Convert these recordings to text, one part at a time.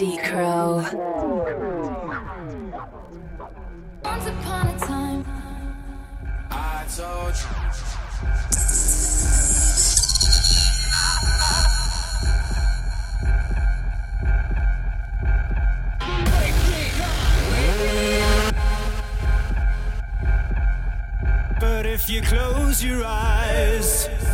Decro. Once upon a time, I told you. But if you close your eyes.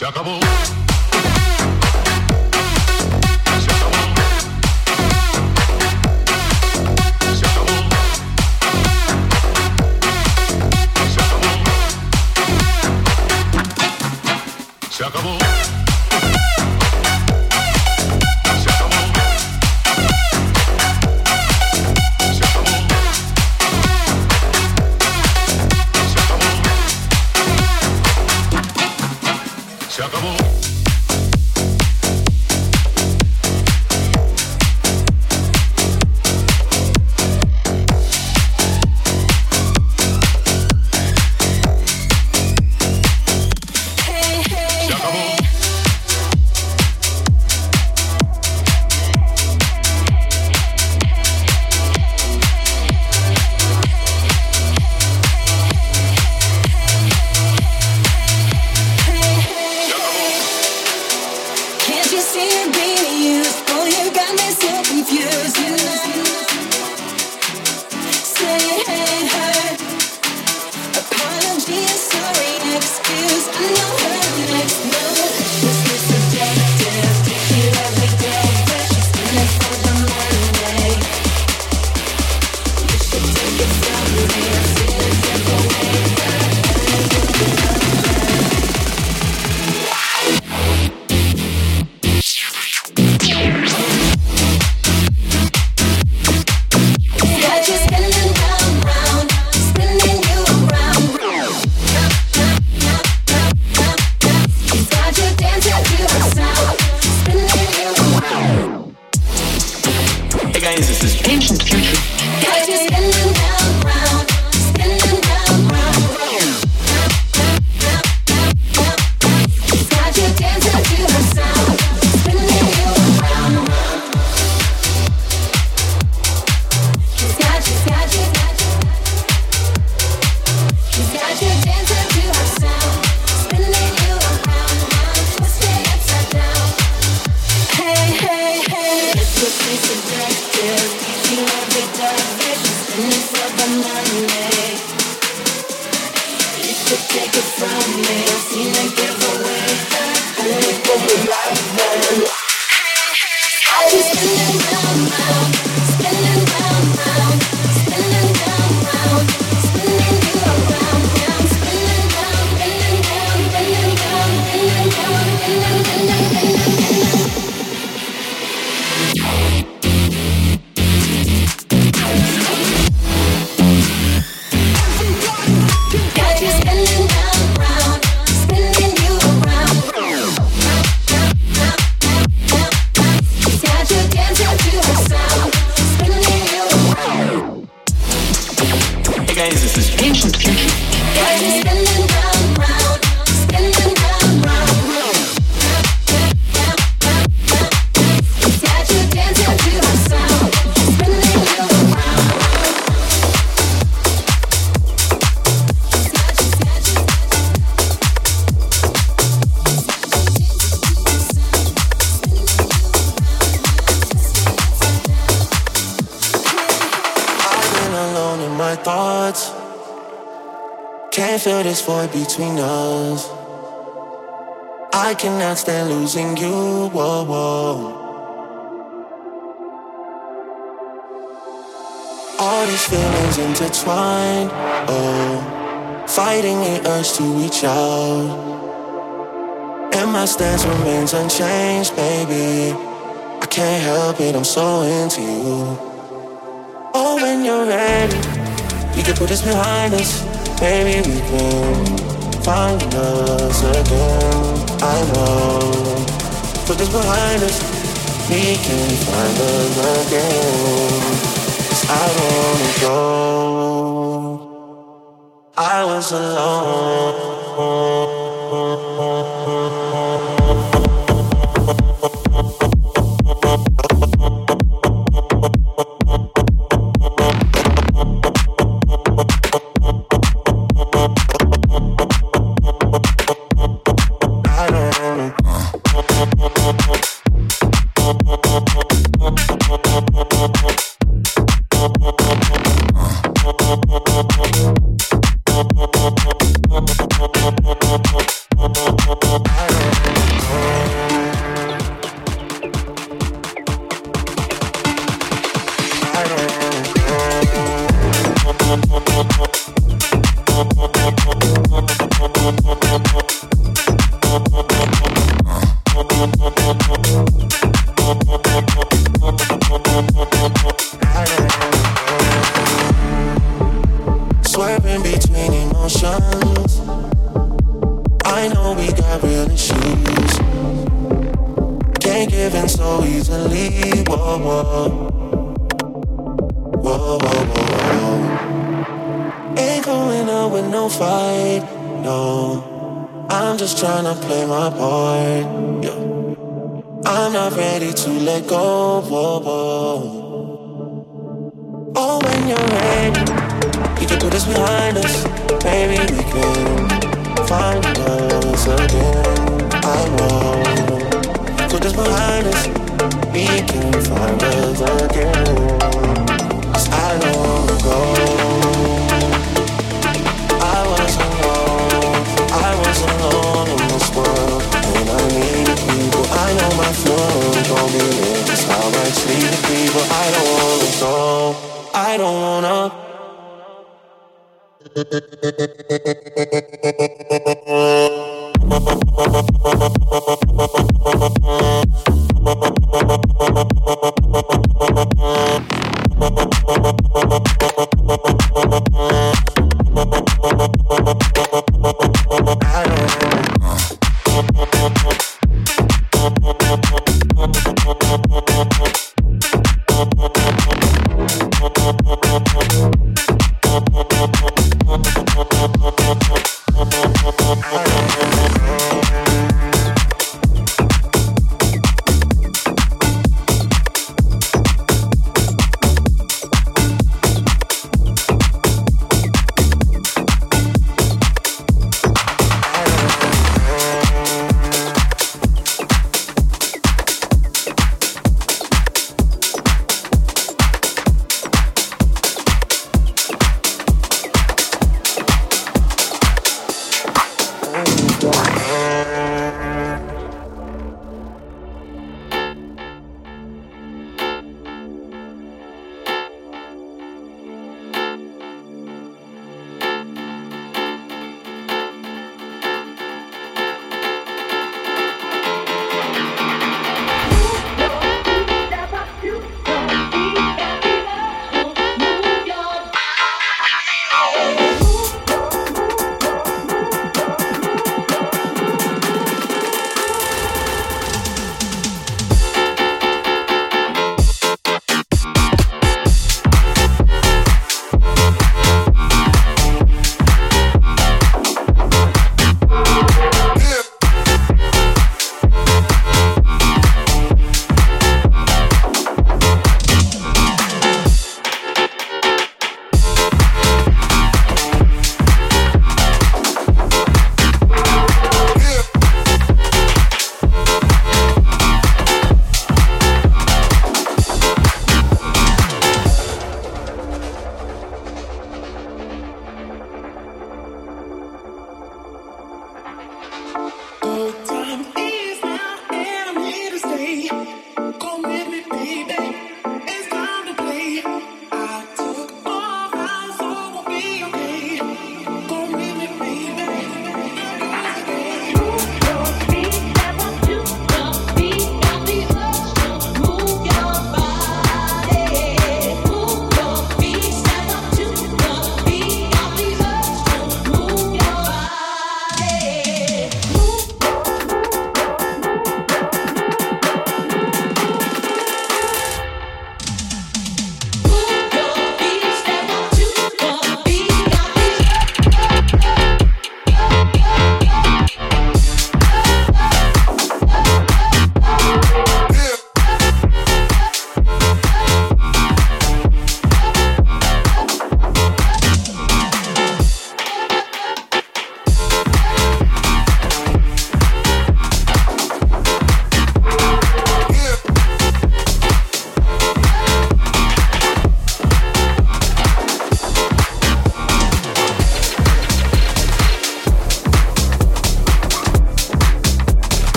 Se acabó. Can't feel this void between us. I cannot stand losing you. Whoa, whoa. All these feelings intertwined. Oh, fighting the urge to reach out. And my stance remains unchanged, baby. I can't help it, I'm so into you. Oh, when you're ready, we can put this behind us. Maybe we can find us again. I know. Put this behind us, we can find us again. 'Cause I don't wanna go. I was alone.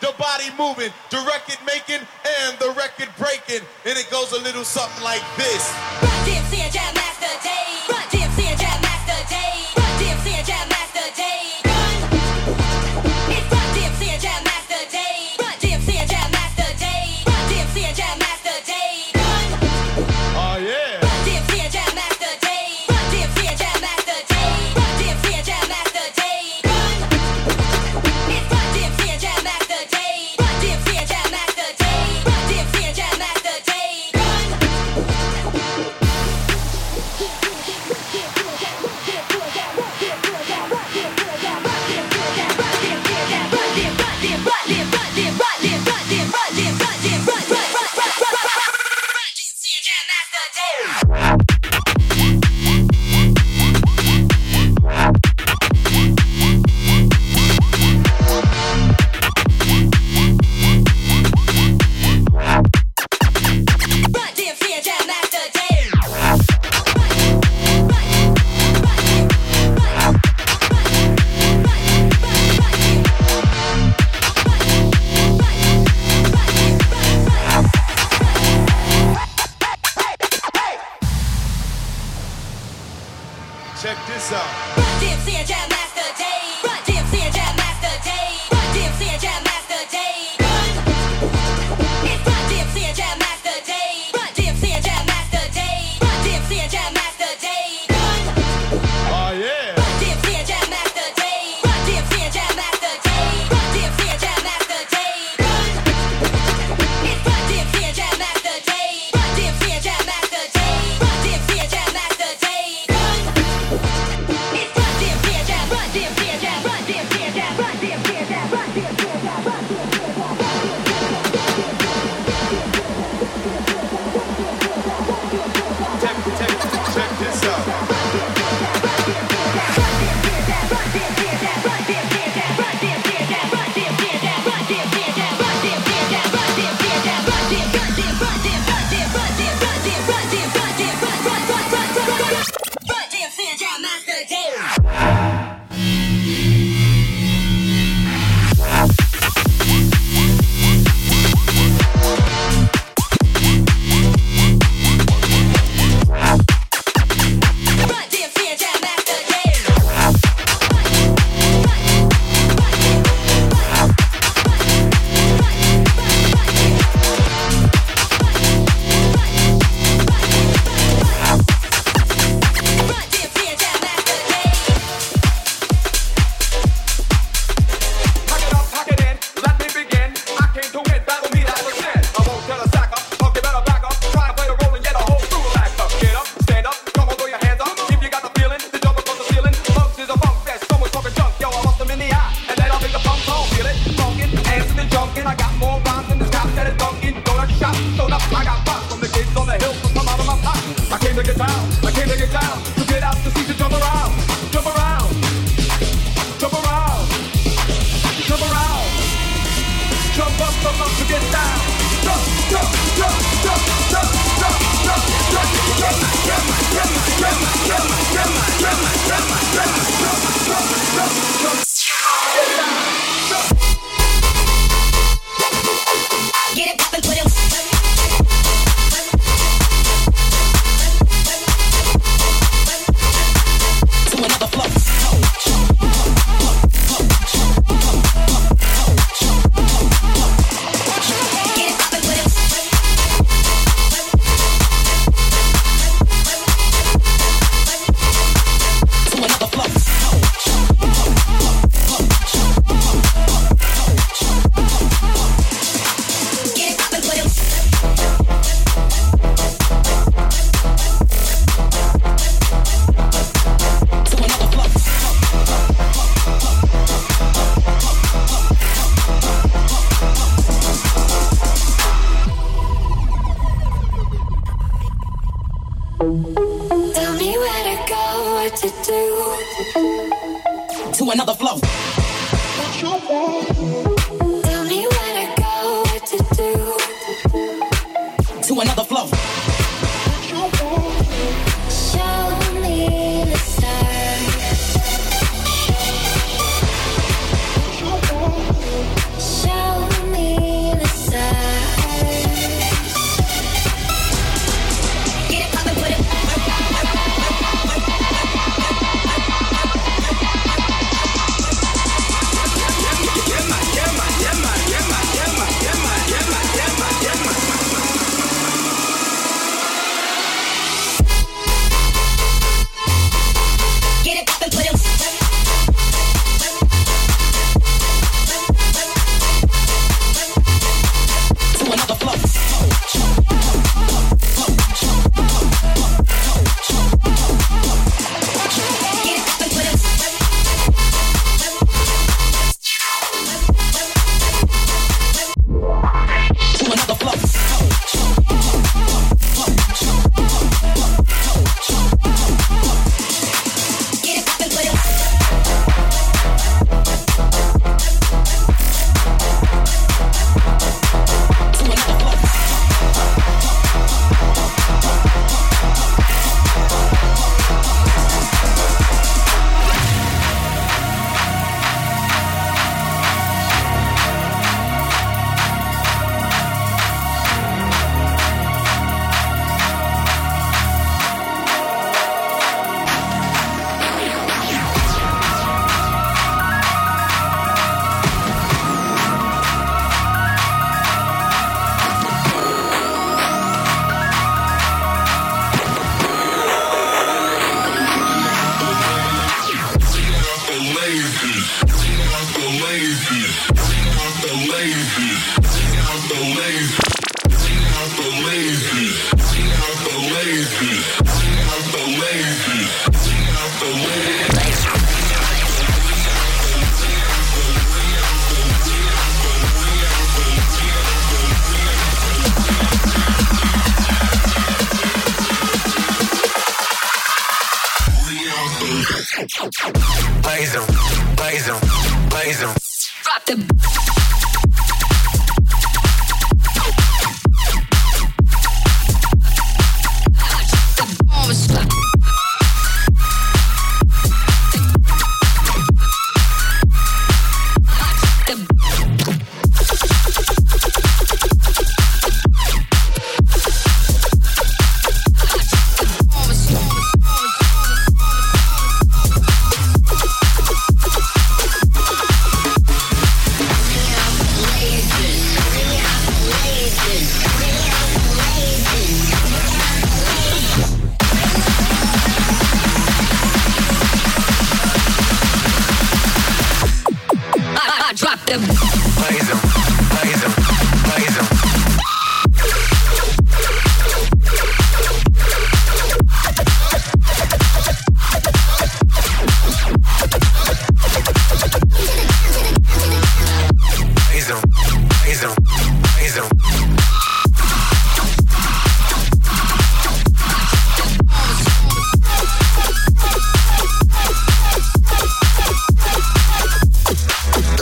the body moving, the record making, and the record breaking. And it goes a little something like this.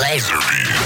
Advisory.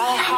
I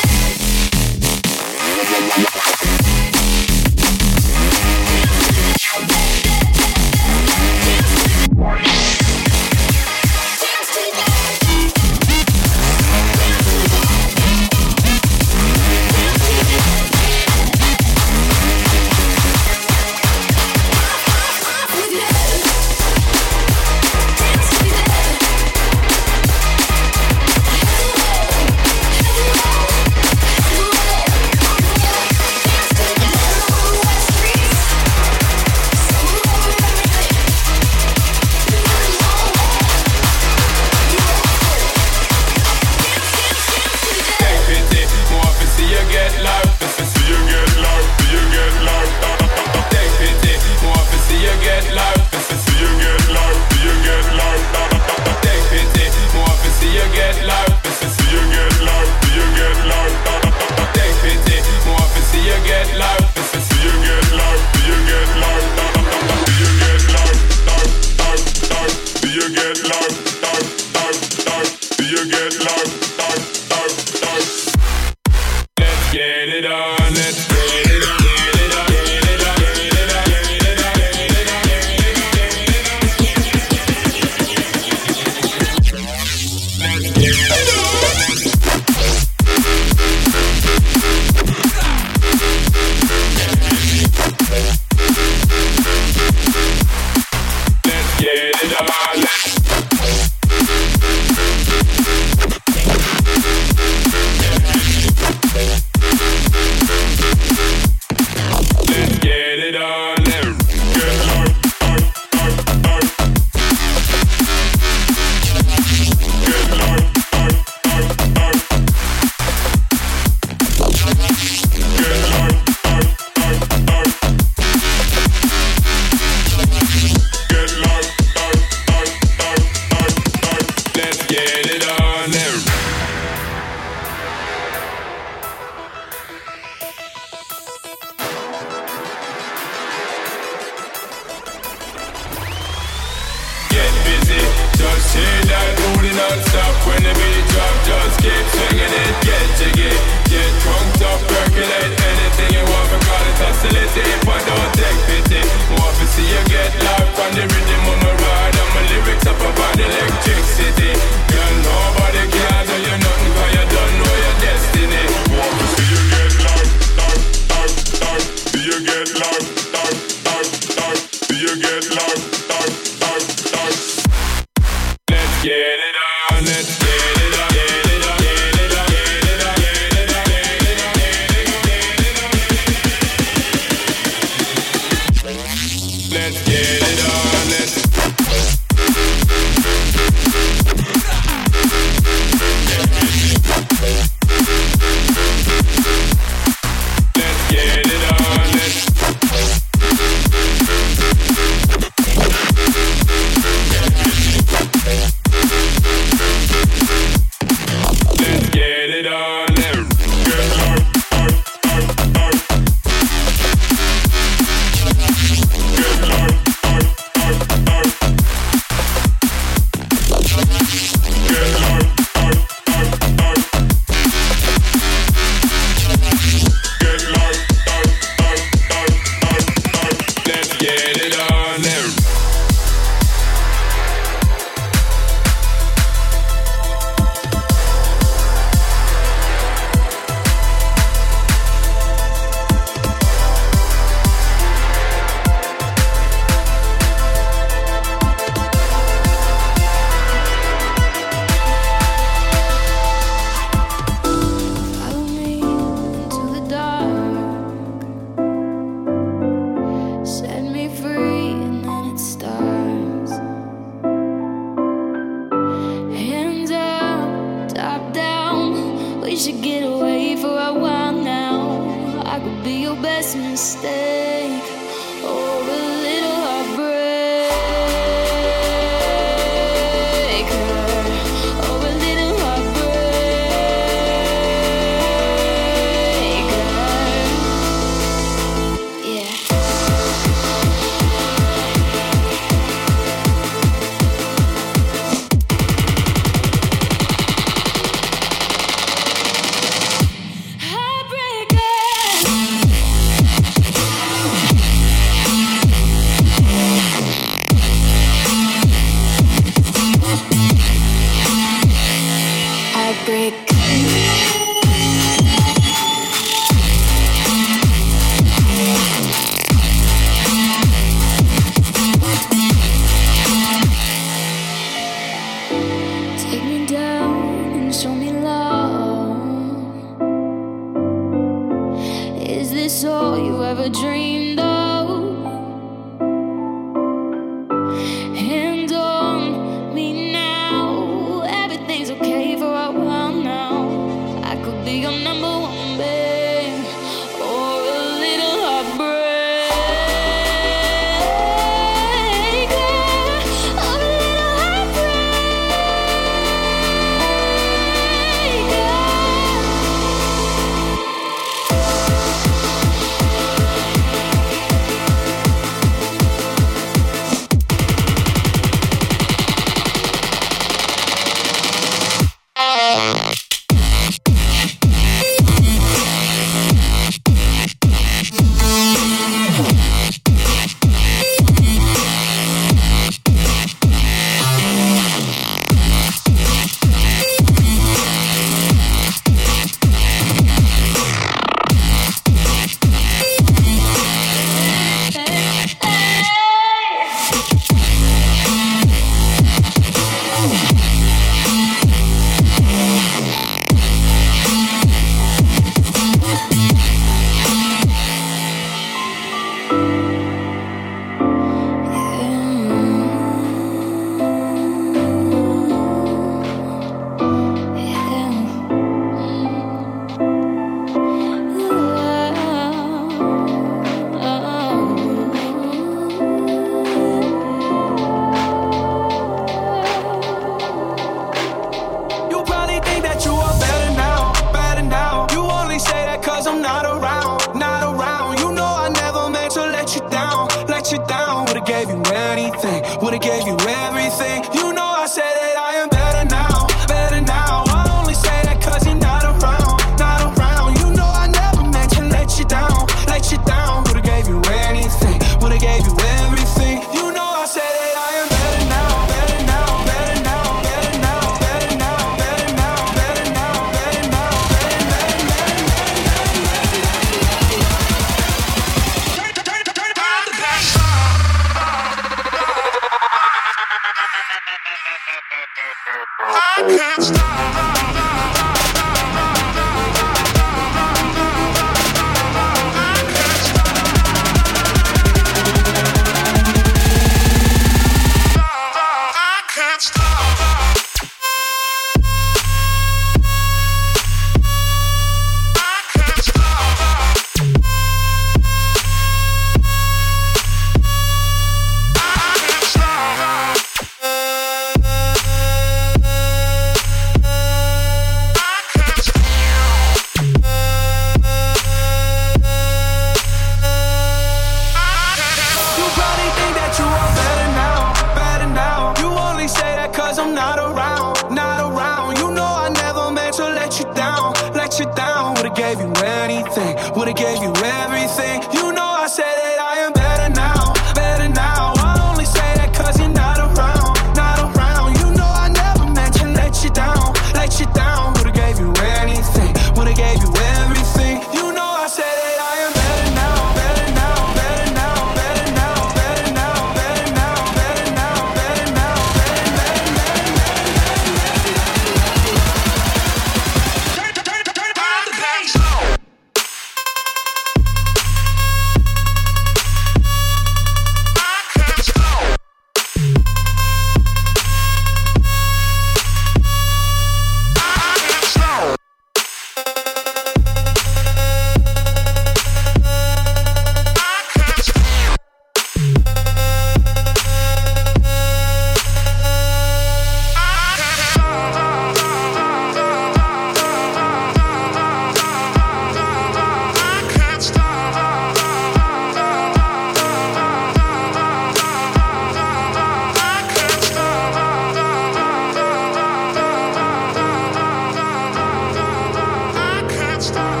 touchdown.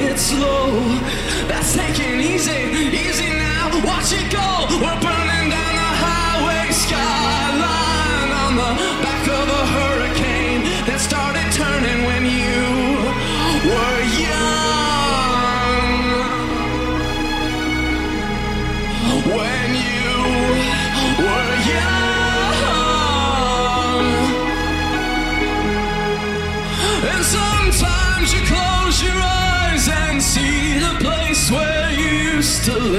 it slow. That's taking easy, easy now. Watch it go. We're burning.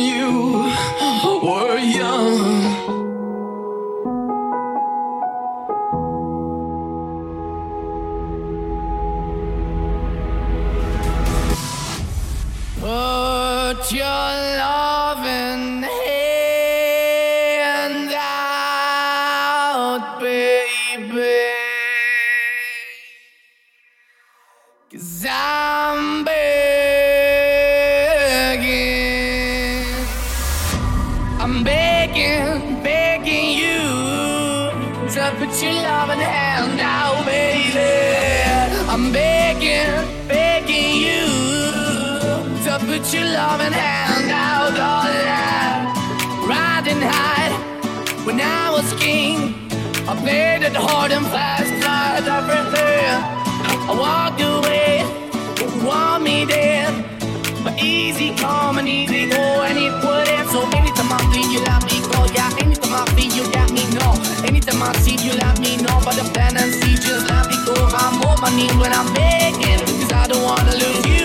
you were young. Lose you.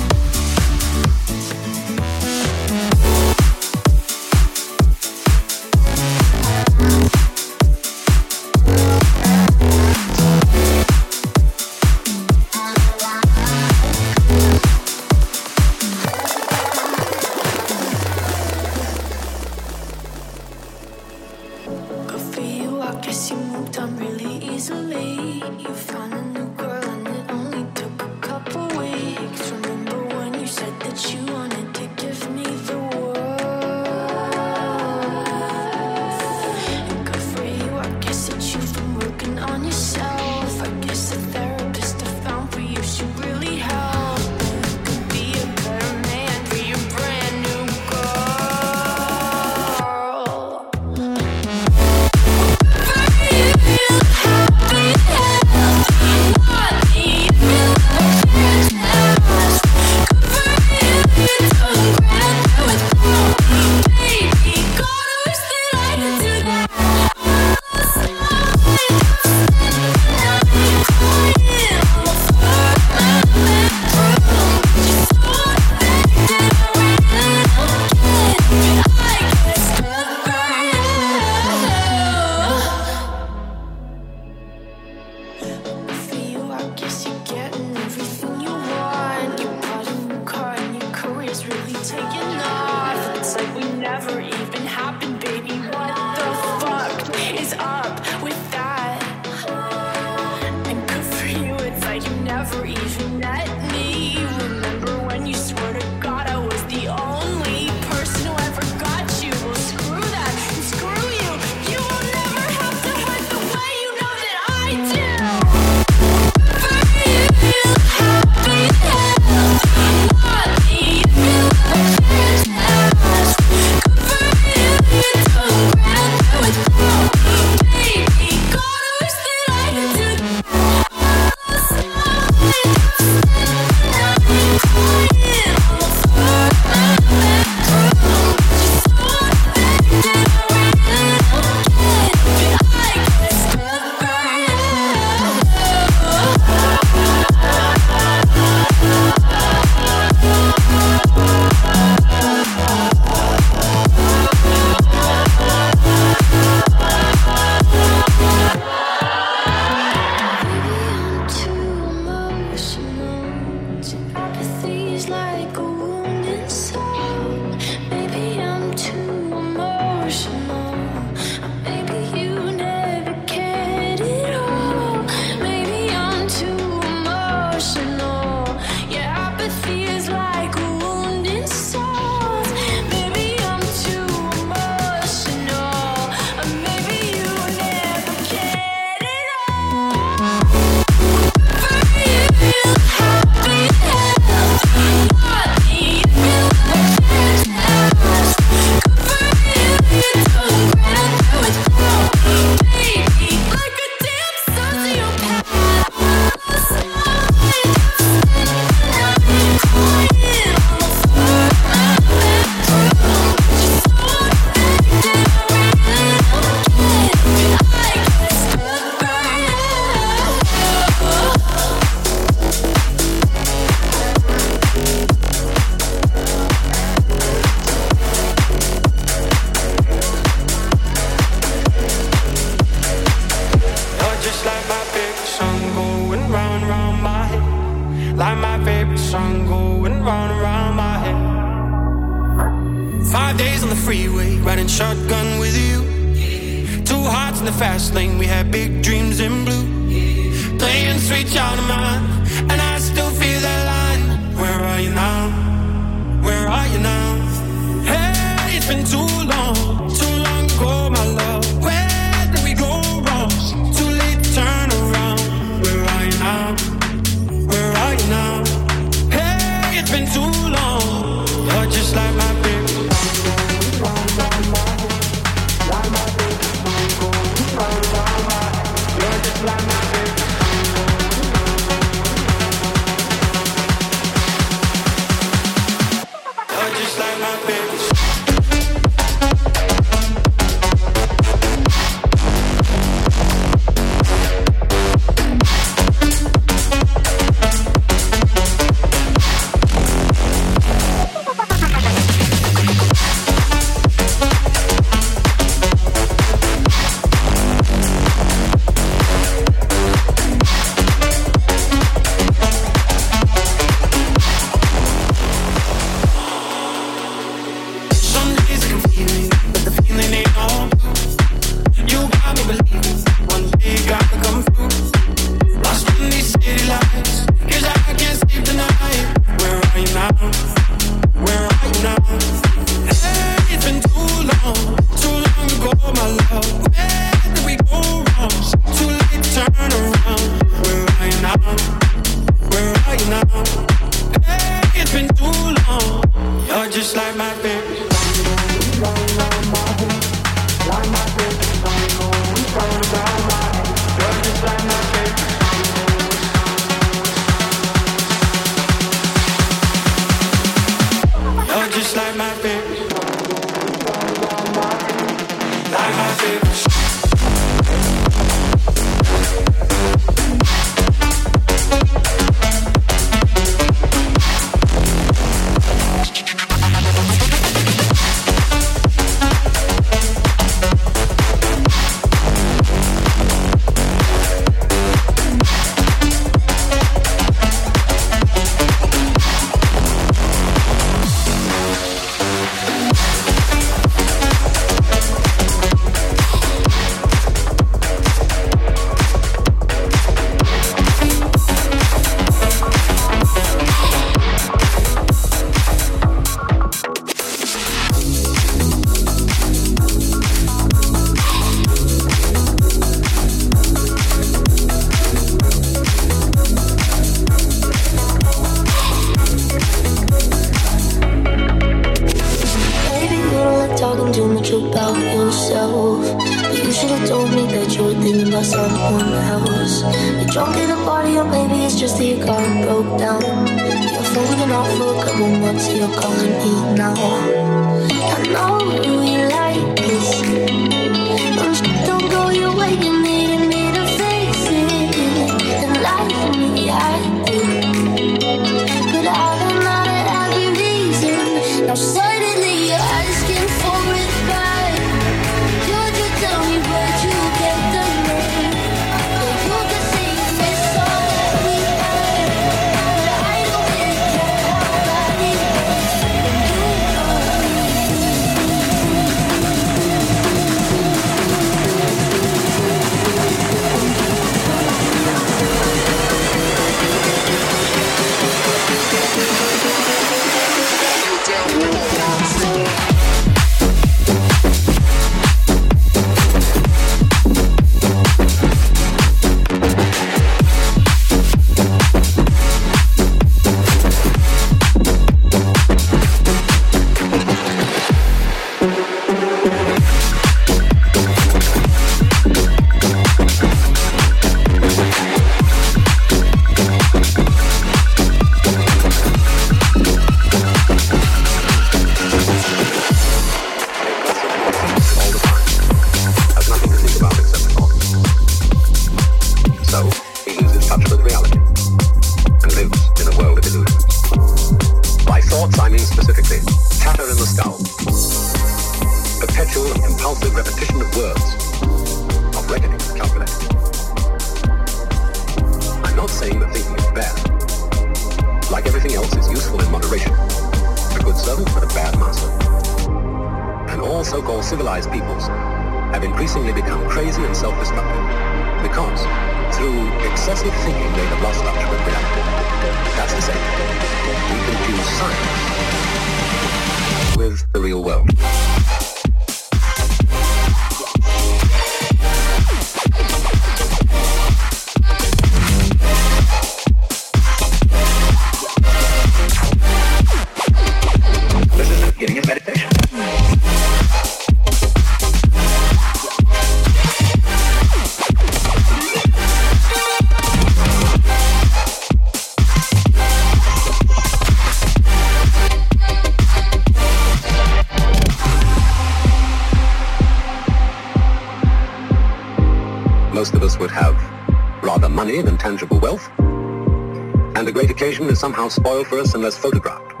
Unless photographed.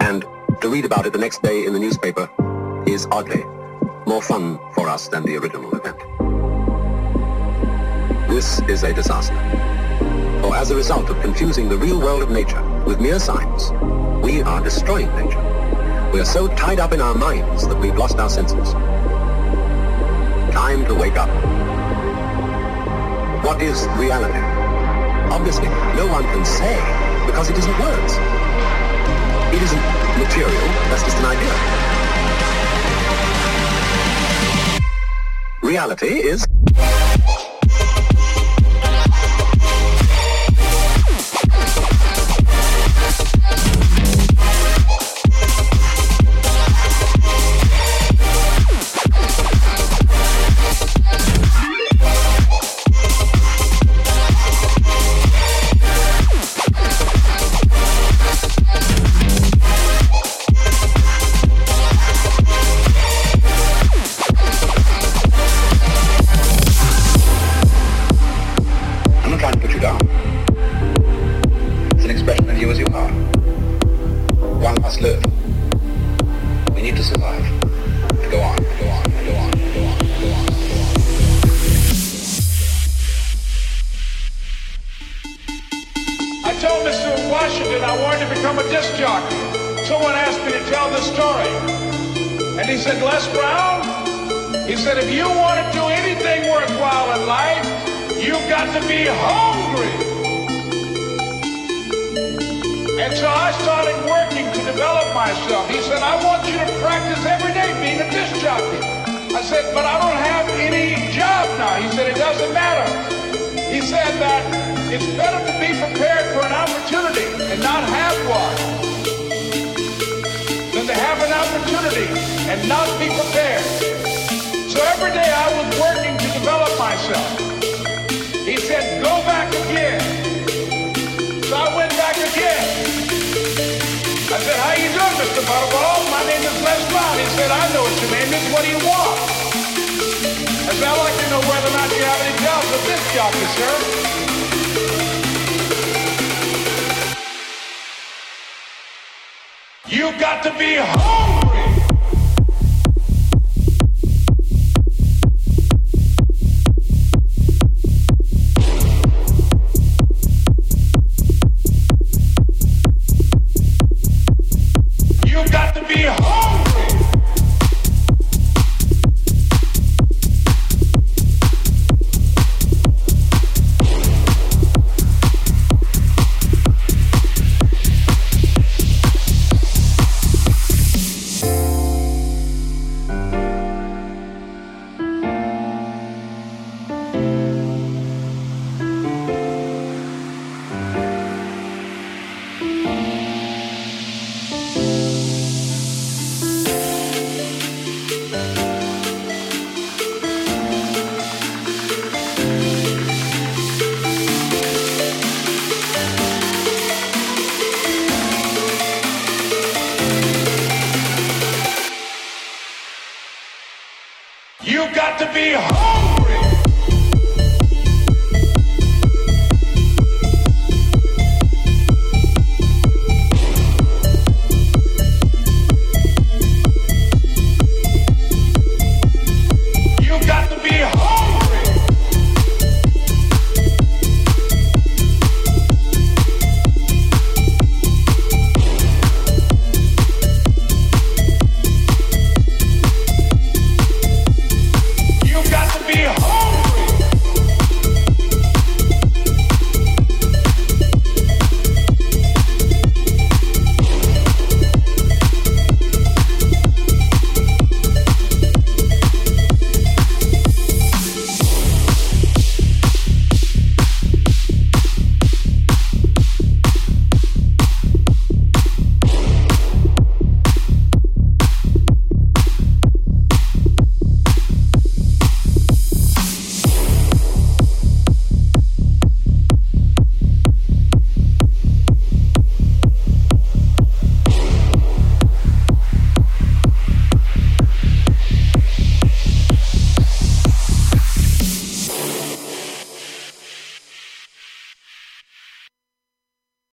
And to read about it the next day in the newspaper is oddly more fun for us than the original event. This is a disaster. For as a result of confusing the real world of nature with mere science, we are destroying nature. We are so tied up in our minds that we've lost our senses. Time to wake up. What is reality? Obviously, no one can say because it isn't words. It isn't material, that's just an idea. Reality is must live. We need to survive. Go on, go on, go on, go on, go on. I told Mr. Washington I wanted to become a disc jockey. Someone asked me to tell this story. And he said, Les Brown, he said, if you want to do anything worthwhile in life, you've got to be hungry. And so I started working to develop myself. He said, I want you to practice every day being a disc jockey. I said, but I don't have any job now. He said, it doesn't matter. He said that it's better to be prepared for an opportunity and not have one than to have an opportunity and not be prepared. So every day I was working to develop myself. He said, go back again. You doing, Mr. Butterball? My name is Les Brown. He said, I know what your name is. What do you want? I said, I'd like to know whether or not you have any jobs with disc jockey. You've got to be hungry.